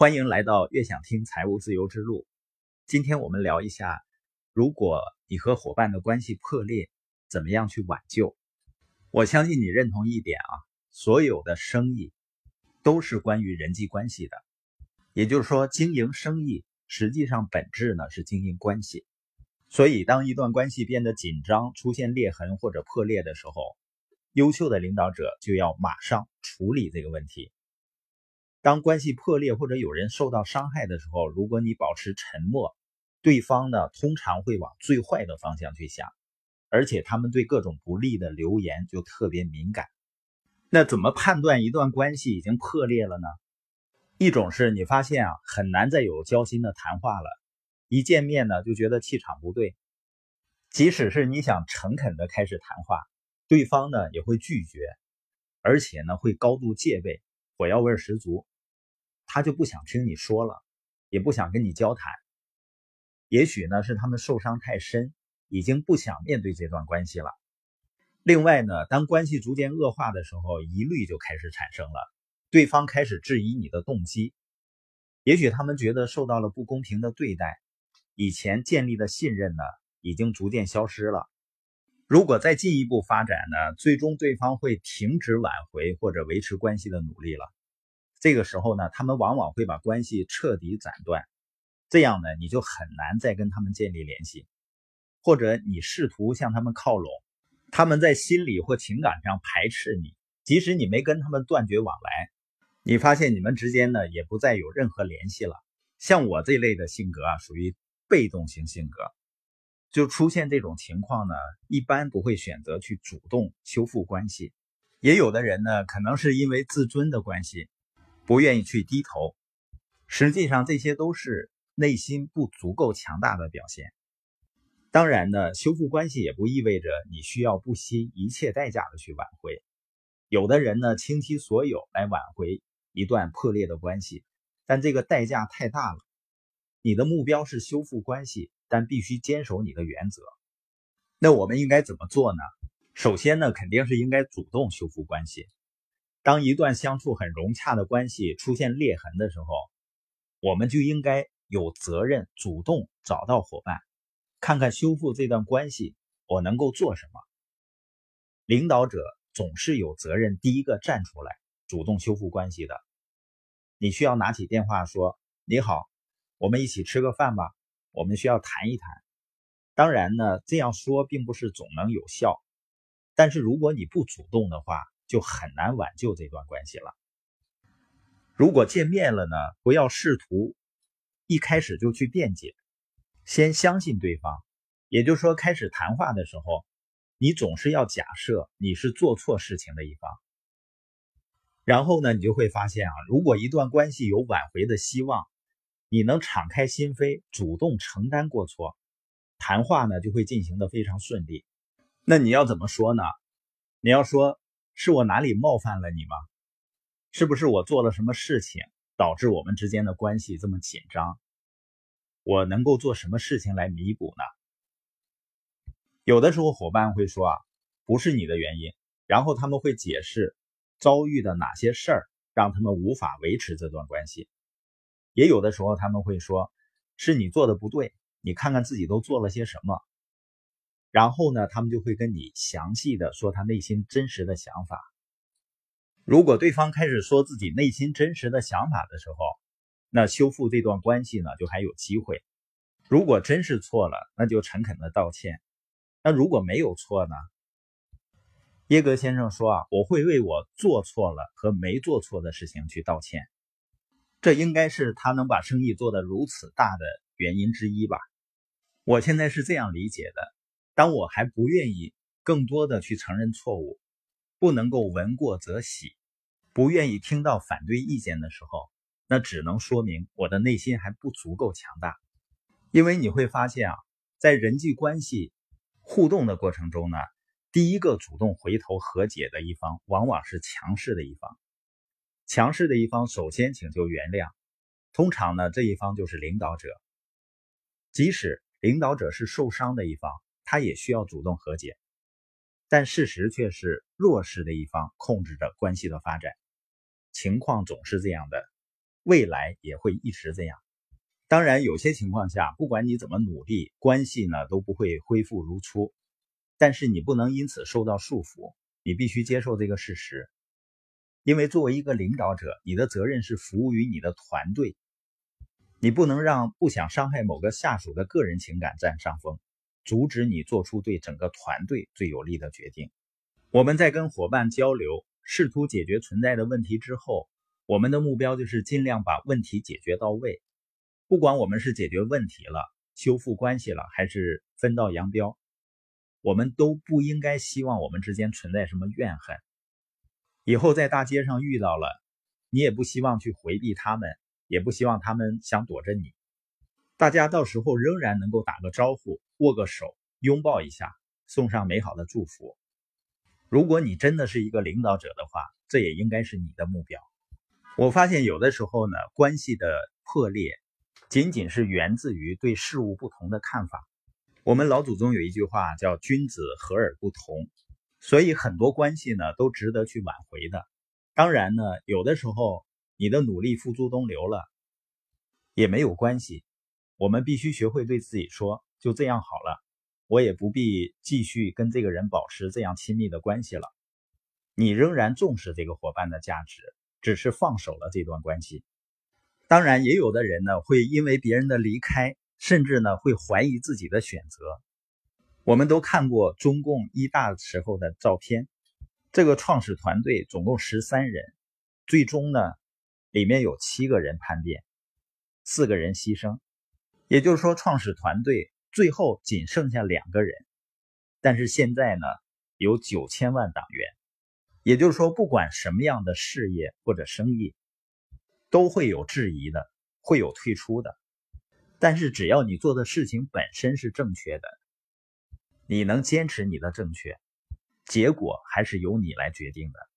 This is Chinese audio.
欢迎来到悦享听财务自由之路。今天我们聊一下，如果你和伙伴的关系破裂，怎么样去挽救？我相信你认同一点啊，所有的生意都是关于人际关系的。也就是说，经营生意实际上本质呢是经营关系。所以，当一段关系变得紧张、出现裂痕或者破裂的时候，优秀的领导者就要马上处理这个问题。当关系破裂或者有人受到伤害的时候，如果你保持沉默，对方呢通常会往最坏的方向去想，而且他们对各种不利的流言就特别敏感。那怎么判断一段关系已经破裂了呢？一种是你发现啊很难再有交心的谈话了，一见面呢就觉得气场不对，即使是你想诚恳的开始谈话，对方呢也会拒绝，而且呢会高度戒备，火药味十足。他就不想听你说了，也不想跟你交谈。也许呢是他们受伤太深，已经不想面对这段关系了。另外呢，当关系逐渐恶化的时候，疑虑就开始产生了，对方开始质疑你的动机。也许他们觉得受到了不公平的对待，以前建立的信任呢已经逐渐消失了。如果再进一步发展呢，最终对方会停止挽回或者维持关系的努力了。这个时候呢，他们往往会把关系彻底斩断，这样呢，你就很难再跟他们建立联系，或者你试图向他们靠拢，他们在心理或情感上排斥你，即使你没跟他们断绝往来，你发现你们之间呢也不再有任何联系了。像我这类的性格啊，属于被动型性格，就出现这种情况呢，一般不会选择去主动修复关系。也有的人呢，可能是因为自尊的关系。不愿意去低头，实际上这些都是内心不足够强大的表现。当然呢，修复关系也不意味着你需要不惜一切代价的去挽回。有的人呢，倾其所有来挽回一段破裂的关系，但这个代价太大了。你的目标是修复关系，但必须坚守你的原则。那我们应该怎么做呢？首先呢，肯定是应该主动修复关系。当一段相处很融洽的关系出现裂痕的时候，我们就应该有责任主动找到伙伴，看看修复这段关系我能够做什么。领导者总是有责任第一个站出来主动修复关系的。你需要拿起电话说：“你好，我们一起吃个饭吧，我们需要谈一谈。”当然呢，这样说并不是总能有效，但是如果你不主动的话，就很难挽救这段关系了。如果见面了呢，不要试图一开始就去辩解，先相信对方。也就是说，开始谈话的时候，你总是要假设你是做错事情的一方。然后呢，你就会发现啊，如果一段关系有挽回的希望，你能敞开心扉，主动承担过错，谈话呢就会进行的非常顺利。那你要怎么说呢？你要说。是我哪里冒犯了你吗？是不是我做了什么事情导致我们之间的关系这么紧张？我能够做什么事情来弥补呢？有的时候伙伴会说啊，不是你的原因，然后他们会解释遭遇的哪些事儿让他们无法维持这段关系。也有的时候他们会说，是你做的不对，你看看自己都做了些什么。然后呢，他们就会跟你详细的说他内心真实的想法。如果对方开始说自己内心真实的想法的时候，那修复这段关系呢就还有机会。如果真是错了，那就诚恳的道歉。那如果没有错呢？耶格先生说啊，我会为我做错了和没做错的事情去道歉。这应该是他能把生意做得如此大的原因之一吧。我现在是这样理解的。当我还不愿意更多的去承认错误，不能够闻过则喜，不愿意听到反对意见的时候，那只能说明我的内心还不足够强大。因为你会发现啊，在人际关系互动的过程中呢，第一个主动回头和解的一方，往往是强势的一方。强势的一方首先请求原谅，通常呢，这一方就是领导者。即使领导者是受伤的一方。他也需要主动和解，但事实却是弱势的一方控制着关系的发展，情况总是这样的。未来也会一直这样。当然，有些情况下，不管你怎么努力，关系呢都不会恢复如初。但是你不能因此受到束缚，你必须接受这个事实。因为作为一个领导者，你的责任是服务于你的团队，你不能让不想伤害某个下属的个人情感占上风，阻止你做出对整个团队最有利的决定。我们在跟伙伴交流，试图解决存在的问题之后，我们的目标就是尽量把问题解决到位。不管我们是解决问题了、修复关系了，还是分道扬镳，我们都不应该希望我们之间存在什么怨恨。以后在大街上遇到了，你也不希望去回避他们，也不希望他们想躲着你。大家到时候仍然能够打个招呼、握个手、拥抱一下，送上美好的祝福。如果你真的是一个领导者的话，这也应该是你的目标。我发现有的时候呢，关系的破裂。仅仅是源自于对事物不同的看法。我们老祖宗有一句话叫“君子和而不同”，所以很多关系呢都值得去挽回的。当然呢，有的时候你的努力付诸东流了，也没有关系。我们必须学会对自己说：“就这样好了，我也不必继续跟这个人保持这样亲密的关系了。”你仍然重视这个伙伴的价值，只是放手了这段关系。当然，也有的人呢会因为别人的离开，甚至呢会怀疑自己的选择。我们都看过中共一大时候的照片，这个创始团队总共十三人，最终呢里面有七个人叛变，四个人牺牲，也就是说创始团队最后仅剩下两个人。但是现在呢有九千万党员，也就是说不管什么样的事业或者生意。都会有质疑的，会有退出的，但是只要你做的事情本身是正确的，你能坚持你的正确，结果还是由你来决定的。